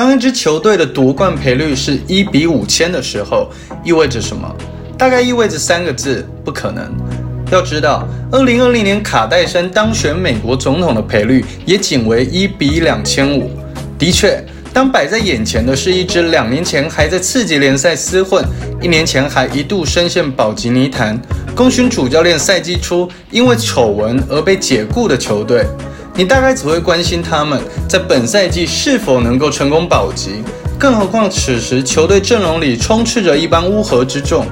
当一支球队的夺冠赔率是一比五千的时候，意味着什么？大概意味着三个字：不可能。要知道，二零二零年卡戴珊当选美国总统的赔率也仅为一比两千五。的确，当摆在眼前的是一支两年前还在次级联赛厮混，一年前还一度深陷保级泥潭，功勋主教练赛季初因为丑闻而被解雇的球队，你大概只会关心他们在本赛季是否能够成功保级。更何况此时球队阵容里充斥着一帮乌合之众。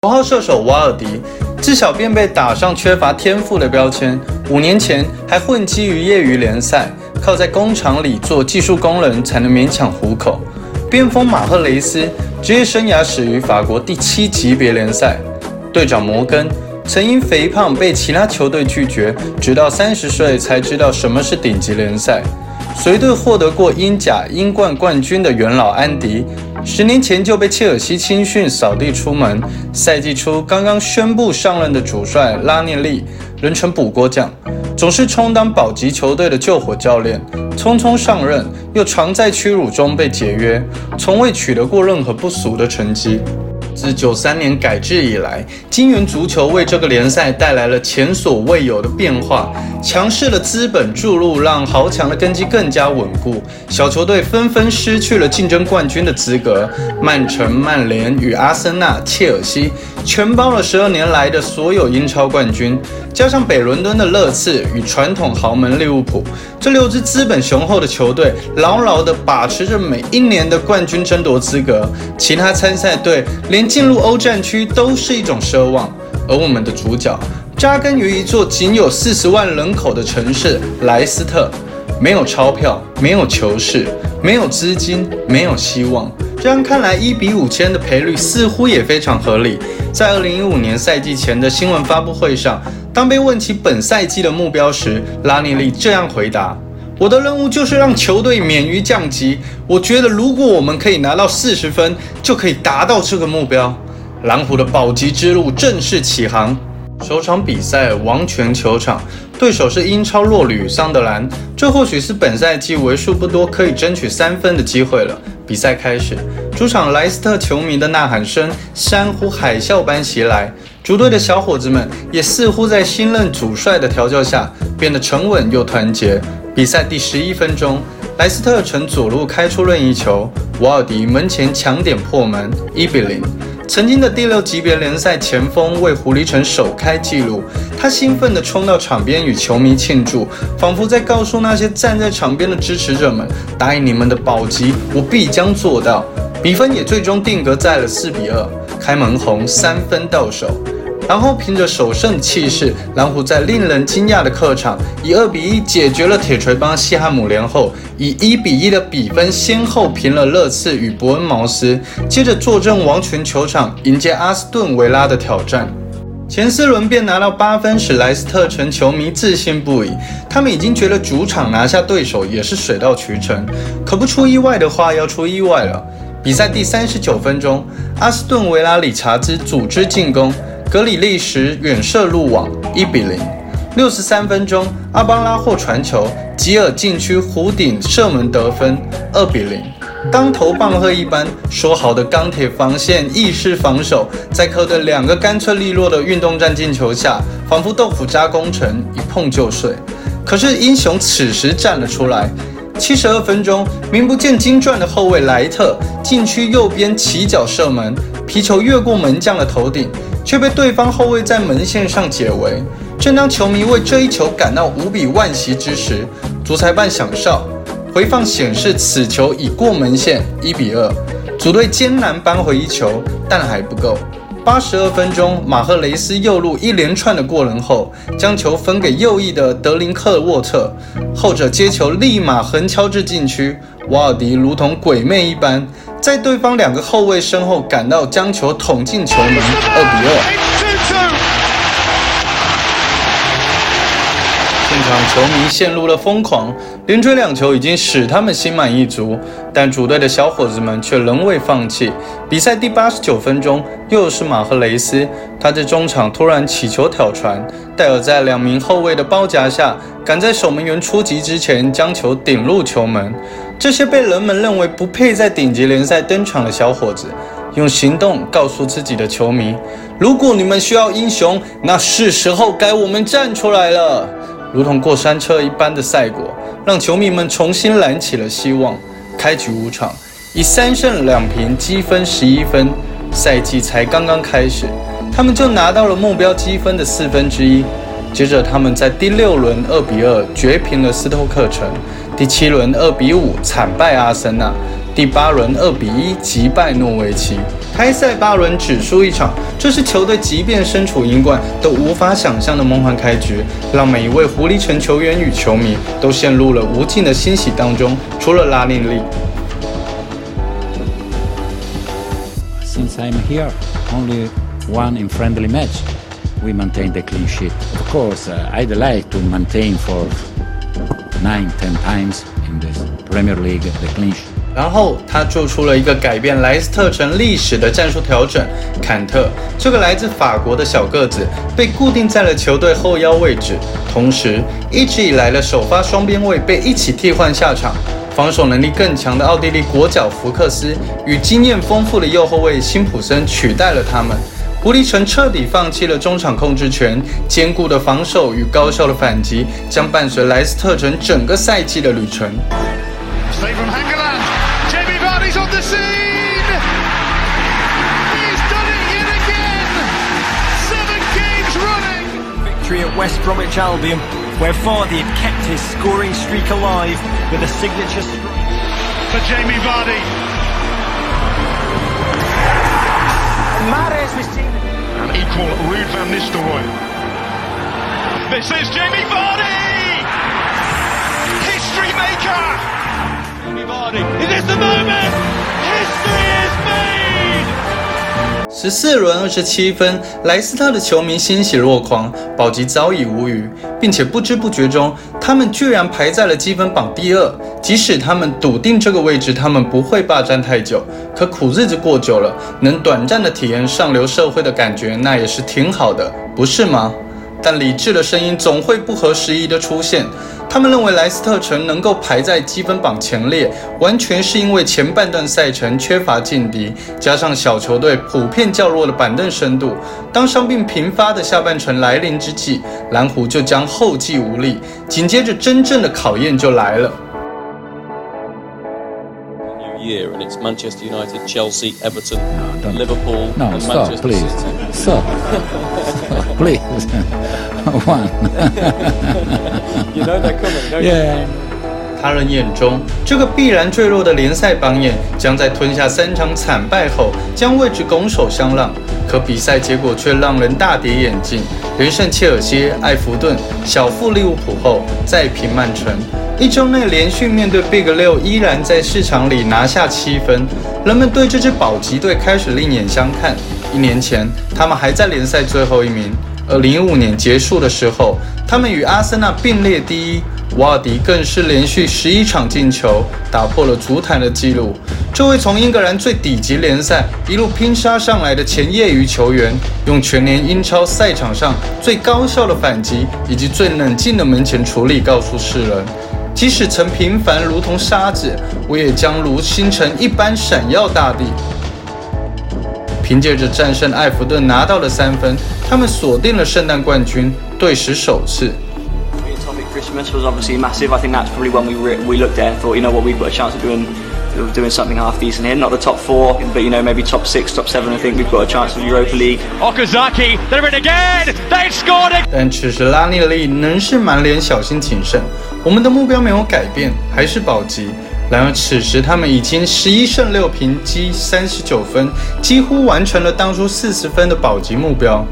头号射手瓦尔迪自小便被打上缺乏天赋的标签，五年前还混迹于业余联赛，靠在工厂里做技术工人才能勉强糊口。边锋马赫雷斯职业生涯始于法国第七级别联赛，队长摩根曾因肥胖被其他球队拒绝，直到三十岁才知道什么是顶级联赛。随队获得过英甲、英冠冠军的元老安迪。十年前就被切尔西青训扫地出门。赛季初刚刚宣布上任的主帅拉涅利，人称“补锅匠”，总是充当保级球队的救火教练。匆匆上任，又常在屈辱中被解约，从未取得过任何不俗的成绩。自九三年改制以来，金元足球为这个联赛带来了前所未有的变化。强势的资本注入，让豪强的根基更加稳固，小球队纷纷失去了竞争冠军的资格。曼城、曼联与阿森纳、切尔西全包了十二年来的所有英超冠军，加上北伦敦的热刺与传统豪门利物浦，这六支资本雄厚的球队牢牢地把持着每一年的冠军争夺资格。其他参赛队连进入欧战区都是一种奢望，而我们的主角。扎根于一座仅有四十万人口的城市莱斯特，没有钞票，没有球市，没有资金，没有希望。这样看来，一比五千的赔率似乎也非常合理。在二零一五年赛季前的新闻发布会上，当被问起本赛季的目标时，拉尼利这样回答：“我的任务就是让球队免于降级。我觉得，如果我们可以拿到四十分，就可以达到这个目标。蓝湖的保级之路正式起航。”首场比赛，王权球场，对手是英超弱旅桑德兰。这或许是本赛季为数不多可以争取三分的机会了。比赛开始，主场莱斯特球迷的呐喊声山呼海啸般袭来，主队的小伙子们也似乎在新任主帅的调教下变得沉稳又团结。比赛第十一分钟，莱斯特城左路开出任意球，瓦尔迪门前抢点破门，一比零。曾经的第六级别联赛前锋为狐狸城首开纪录，他兴奋地冲到场边与球迷庆祝，仿佛在告诉那些站在场边的支持者们：“答应你们的保级，我必将做到。”比分也最终定格在了四比二，开门红，三分到手。然后凭着首胜气势，蓝虎在令人惊讶的客场以二比一解决了铁锤帮西汉姆联后，以一比一的比分先后平了热刺与伯恩茅斯，接着坐镇王权球场迎接阿斯顿维拉的挑战。前四轮便拿到八分，使莱斯特城球迷自信不已，他们已经觉得主场拿下对手也是水到渠成。可不出意外的话，要出意外了。比赛第三十九分钟，阿斯顿维拉理查兹组织进攻。格里利什远射入网，一比零。六十三分钟，阿邦拉霍传球，吉尔禁区弧顶射门得分，二比零。当头棒喝一般，说好的钢铁防线意式防守，在客队两个干脆利落的运动战进球下，仿佛豆腐渣工程，一碰就碎。可是英雄此时站了出来。七十二分钟，名不见经传的后卫莱特禁区右边起脚射门，皮球越过门将的头顶。却被对方后卫在门线上解围。正当球迷为这一球感到无比惋惜之时，主裁判响哨，回放显示此球已过门线，一比二。主队艰难扳回一球，但还不够。八十二分钟，马赫雷斯右路一连串的过人后，将球分给右翼的德林克沃特，后者接球立马横敲至禁区，瓦尔迪如同鬼魅一般。在对方两个后卫身后赶到，将球捅进球门，二比二。现场球迷陷入了疯狂，连追两球已经使他们心满意足，但主队的小伙子们却仍未放弃。比赛第八十九分钟，又是马赫雷斯，他在中场突然起球挑传，戴尔在两名后卫的包夹下，赶在守门员出击之前将球顶入球门。这些被人们认为不配在顶级联赛登场的小伙子。用行动告诉自己的球迷：如果你们需要英雄，那是时候该我们站出来了。如同过山车一般的赛果，让球迷们重新燃起了希望。开局五场，以三胜两平积分十一分，赛季才刚刚开始，他们就拿到了目标积分的四分之一。接着，他们在第六轮二比二绝平了斯托克城，第七轮二比五惨败阿森纳。第八轮二比一击败诺维奇，开赛八轮只输一场，这是球队即便身处英冠都无法想象的梦幻开局，让每一位狐狸城球员与球迷都陷入了无尽的欣喜当中。除了拉内利。Since I'm here, only one in friendly match, we maintain the clean sheet. Of course, I'd like to maintain for nine, ten times in the Premier League the clean sheet. 然后他做出了一个改变莱斯特城历史的战术调整。坎特这个来自法国的小个子被固定在了球队后腰位置，同时一直以来的首发双边卫被一起替换下场。防守能力更强的奥地利国脚福克斯与经验丰富的右后卫辛普森取代了他们。狐狸城彻底放弃了中场控制权，坚固的防守与高效的反击将伴随莱斯特城整个赛季的旅程。on the scene! He's done it yet again! Seven games running! Victory at West Bromwich Albion, where Vardy had kept his scoring streak alive with a signature strike. for Jamie Vardy. Mares received an equal Ruud van Nistelrooy. This is Jamie Vardy! History maker! Jamie Vardy, it is the moment! 十四轮二十七分，莱斯特的球迷欣喜若狂，保级早已无虞，并且不知不觉中，他们居然排在了积分榜第二。即使他们笃定这个位置，他们不会霸占太久，可苦日子过久了，能短暂的体验上流社会的感觉，那也是挺好的，不是吗？但理智的声音总会不合时宜的出现。他们认为莱斯特城能够排在积分榜前列，完全是因为前半段赛程缺乏劲敌，加上小球队普遍较弱的板凳深度。当伤病频发的下半程来临之际，蓝狐就将后继无力。紧接着，真正的考验就来了。Year, and it's Manchester United, Chelsea, Everton, Liverpool, no, and stop, Manchester please. City. Stop. please. One. you know they're coming, don't yeah. 他人眼中，这个必然坠落的联赛榜眼，将在吞下三场惨败后，将位置拱手相让。可比赛结果却让人大跌眼镜，连胜切尔西、埃弗顿，小负利物浦后，再平曼城。一周内连续面对 Big 六，依然在市场里拿下七分。人们对这支保级队开始另眼相看。一年前，他们还在联赛最后一名；而零五年结束的时候，他们与阿森纳并列第一。瓦尔迪更是连续十一场进球，打破了足坛的纪录。这位从英格兰最底级联赛一路拼杀上来的前业余球员，用全年英超赛场上最高效的反击以及最冷静的门前处理，告诉世人。即使曾平凡如同沙子，我也将如星辰一般闪耀大地。凭借着战胜埃弗顿拿到了三分，他们锁定了圣诞冠军，队史首次。Christmas was obviously massive. I think that's probably when we we looked at and thought, you know what, we've got a chance of doing doing something half decent here. Not the top four, but you know maybe top six, top seven. I think we've got a chance of Europa League. Okazaki, they're in again. They've scored it. 但此时拉涅利仍是满脸小心谨慎。我们的目标没有改变，还是保级。然而此时他们已经十一胜六平，积三十九分，几乎完成了当初四十分的保级目标。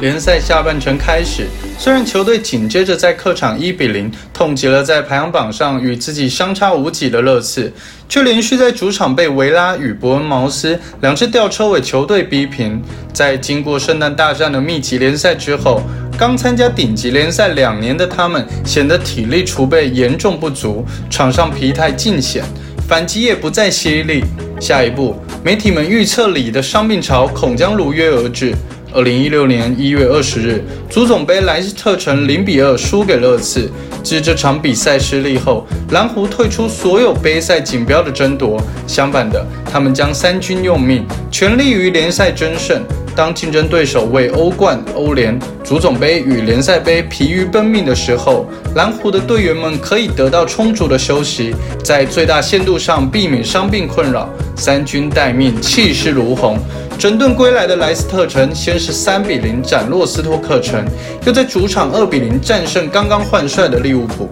联赛下半程开始，虽然球队紧接着在客场一比零痛击了在排行榜上与自己相差无几的热刺，却连续在主场被维拉与伯恩茅斯两支吊车尾球队逼平。在经过圣诞大战的密集联赛之后，刚参加顶级联赛两年的他们显得体力储备严重不足，场上疲态尽显，反击也不再犀利。下一步，媒体们预测里的伤病潮恐将如约而至。二零一六年一月二十日，足总杯莱斯特城零比二输给热刺。自这场比赛失利后，蓝狐退出所有杯赛锦标的争夺。相反的，他们将三军用命，全力于联赛争胜。当竞争对手为欧冠、欧联、足总杯与联赛杯疲于奔命的时候，蓝狐的队员们可以得到充足的休息，在最大限度上避免伤病困扰。三军待命，气势如虹。整顿归来的莱斯特城先是三比零斩落斯托克城，又在主场二比零战胜刚刚换帅的利物浦。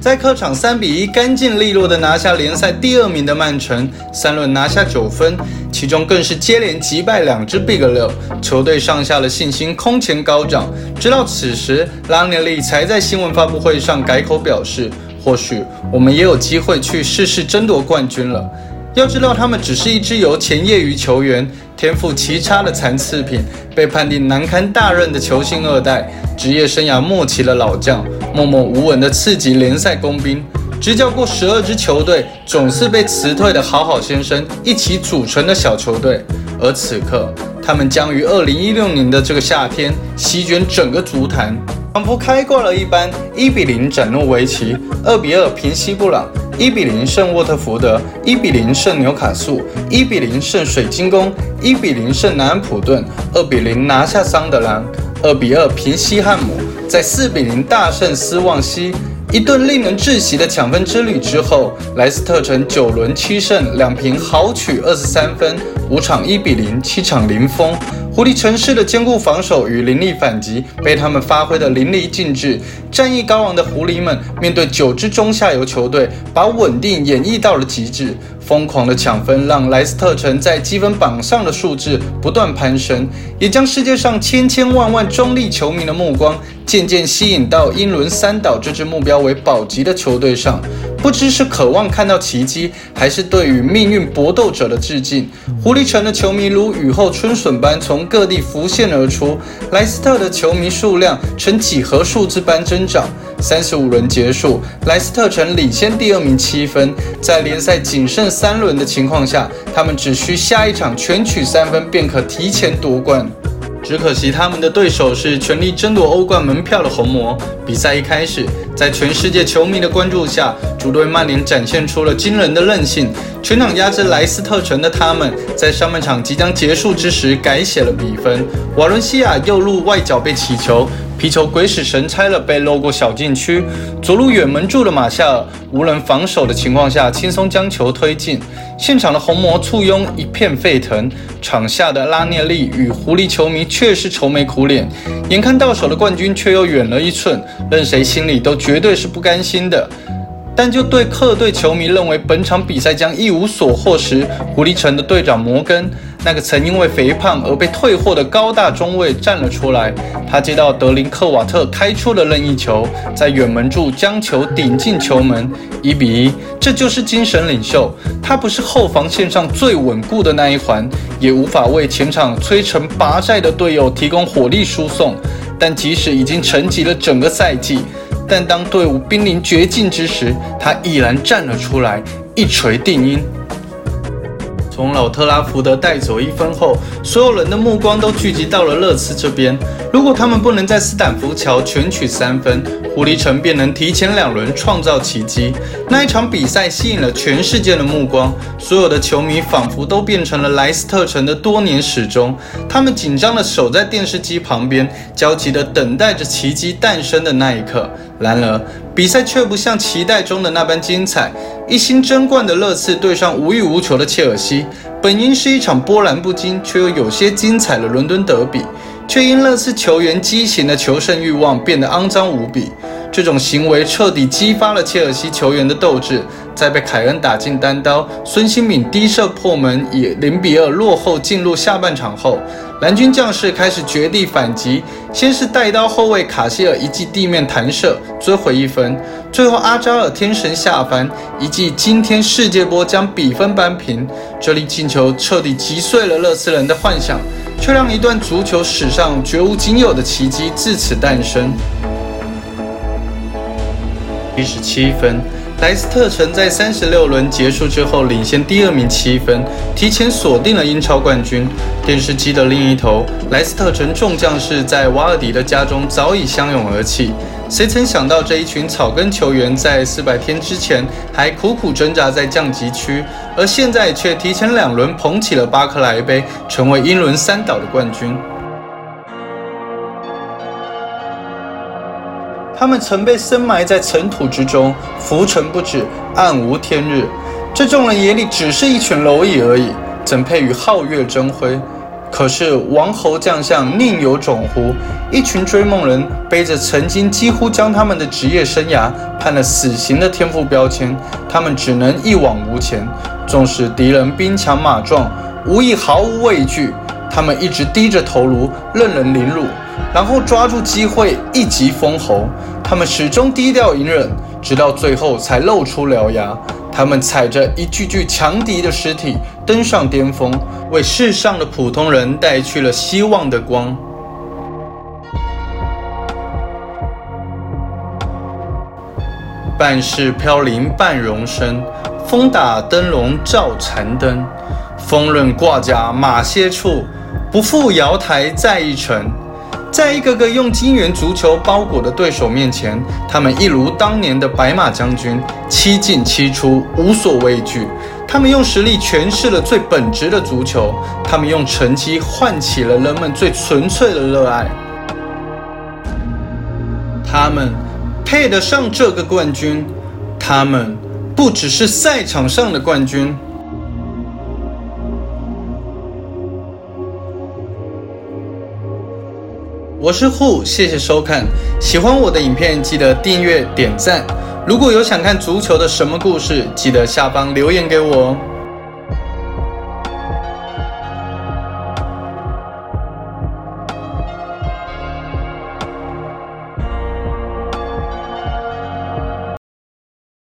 在客场三比一干净利落地拿下联赛第二名的曼城，三轮拿下九分，其中更是接连击败两支 Big 六，球队上下的信心空前高涨。直到此时，拉涅利才在新闻发布会上改口表示：“或许我们也有机会去试试争夺冠军了。”要知道，他们只是一支由前业余球员。天赋奇差的残次品，被判定难堪大任的球星二代，职业生涯末期的老将，默默无闻的次级联赛工兵，执教过十二支球队，总是被辞退的好好先生一起组成的小球队。而此刻，他们将于二零一六年的这个夏天席卷整个足坛，仿佛开挂了一般，一比零斩诺维奇，二比二平西布朗。一比零胜沃特福德，一比零胜纽卡素，一比零胜水晶宫，一比零胜南安普顿，二比零拿下桑德兰，二比二平西汉姆，在四比零大胜斯旺西。一顿令人窒息的抢分之旅之后，莱斯特城九轮七胜两平，豪取二十三分，五场一比零，七场零封。狐狸城市的坚固防守与凌厉反击被他们发挥得淋漓尽致。战意高昂的狐狸们面对九支中下游球队，把稳定演绎到了极致。疯狂的抢分让莱斯特城在积分榜上的数字不断攀升，也将世界上千千万万中立球迷的目光渐渐吸引到英伦三岛这支目标为保级的球队上。不知是渴望看到奇迹，还是对与命运搏斗者的致敬，狐狸城的球迷如雨后春笋般从各地浮现而出。莱斯特的球迷数量呈几何数字般增长。三十五轮结束，莱斯特城领先第二名七分。在联赛仅剩三轮的情况下，他们只需下一场全取三分便可提前夺冠。只可惜他们的对手是全力争夺欧冠门票的红魔。比赛一开始，在全世界球迷的关注下，主队曼联展现出了惊人的韧性。全场压制莱斯特城的他们，在上半场即将结束之时改写了比分。瓦伦西亚右路外脚被起球。皮球鬼使神差了，被漏过小禁区。左路远门柱的马夏尔无人防守的情况下，轻松将球推进。现场的红魔簇拥一片沸腾，场下的拉涅利与狐狸球迷却是愁眉苦脸。眼看到手的冠军却又远了一寸，任谁心里都绝对是不甘心的。但就对客队球迷认为本场比赛将一无所获时，狐狸城的队长摩根。那个曾因为肥胖而被退货的高大中卫站了出来，他接到德林克瓦特开出的任意球，在远门柱将球顶进球门，一比一。这就是精神领袖，他不是后防线上最稳固的那一环，也无法为前场摧城拔寨的队友提供火力输送。但即使已经沉寂了整个赛季，但当队伍濒临绝境之时，他毅然站了出来，一锤定音。从老特拉福德带走一分后，所有人的目光都聚集到了热刺这边。如果他们不能在斯坦福桥全取三分，狐狸城便能提前两轮创造奇迹。那一场比赛吸引了全世界的目光，所有的球迷仿佛都变成了莱斯特城的多年始终。他们紧张地守在电视机旁边，焦急地等待着奇迹诞生的那一刻。然而，比赛却不像期待中的那般精彩。一心争冠的热刺对上无欲无求的切尔西，本应是一场波澜不惊却又有些精彩的伦敦德比。却因乐次球员畸形的求胜欲望变得肮脏无比。这种行为彻底激发了切尔西球员的斗志。在被凯恩打进单刀，孙兴敏低射破门，以零比二落后进入下半场后，蓝军将士开始绝地反击。先是带刀后卫卡希尔一记地面弹射追回一分，最后阿扎尔天神下凡一记惊天世界波将比分扳平。这粒进球彻底击碎了勒斯人的幻想，却让一段足球史上绝无仅有的奇迹自此诞生。一十七分，莱斯特城在三十六轮结束之后领先第二名七分，提前锁定了英超冠军。电视机的另一头，莱斯特城众将士在瓦尔迪的家中早已相拥而泣。谁曾想到这一群草根球员在四百天之前还苦苦挣扎在降级区，而现在却提前两轮捧起了巴克莱杯，成为英伦三岛的冠军。他们曾被深埋在尘土之中，浮沉不止，暗无天日。这众人眼里只是一群蝼蚁而已，怎配与皓月争辉？可是王侯将相宁有种乎？一群追梦人背着曾经几乎将他们的职业生涯判了死刑的天赋标签，他们只能一往无前。纵使敌人兵强马壮，无疑毫无畏惧。他们一直低着头颅，任人凌辱，然后抓住机会一击封喉。他们始终低调隐忍，直到最后才露出獠牙。他们踩着一具具强敌的尸体登上巅峰，为世上的普通人带去了希望的光。半是飘零半荣生，风打灯笼照残灯。风刃挂甲马歇处，不负瑶台再一程。在一个个用金元足球包裹的对手面前，他们一如当年的白马将军，七进七出，无所畏惧。他们用实力诠释了最本质的足球，他们用成绩唤起了人们最纯粹的热爱。他们配得上这个冠军，他们不只是赛场上的冠军。我是 Who，，谢谢收看。喜欢我的影片，记得订阅、点赞。如果有想看足球的什么故事，记得下方留言给我哦。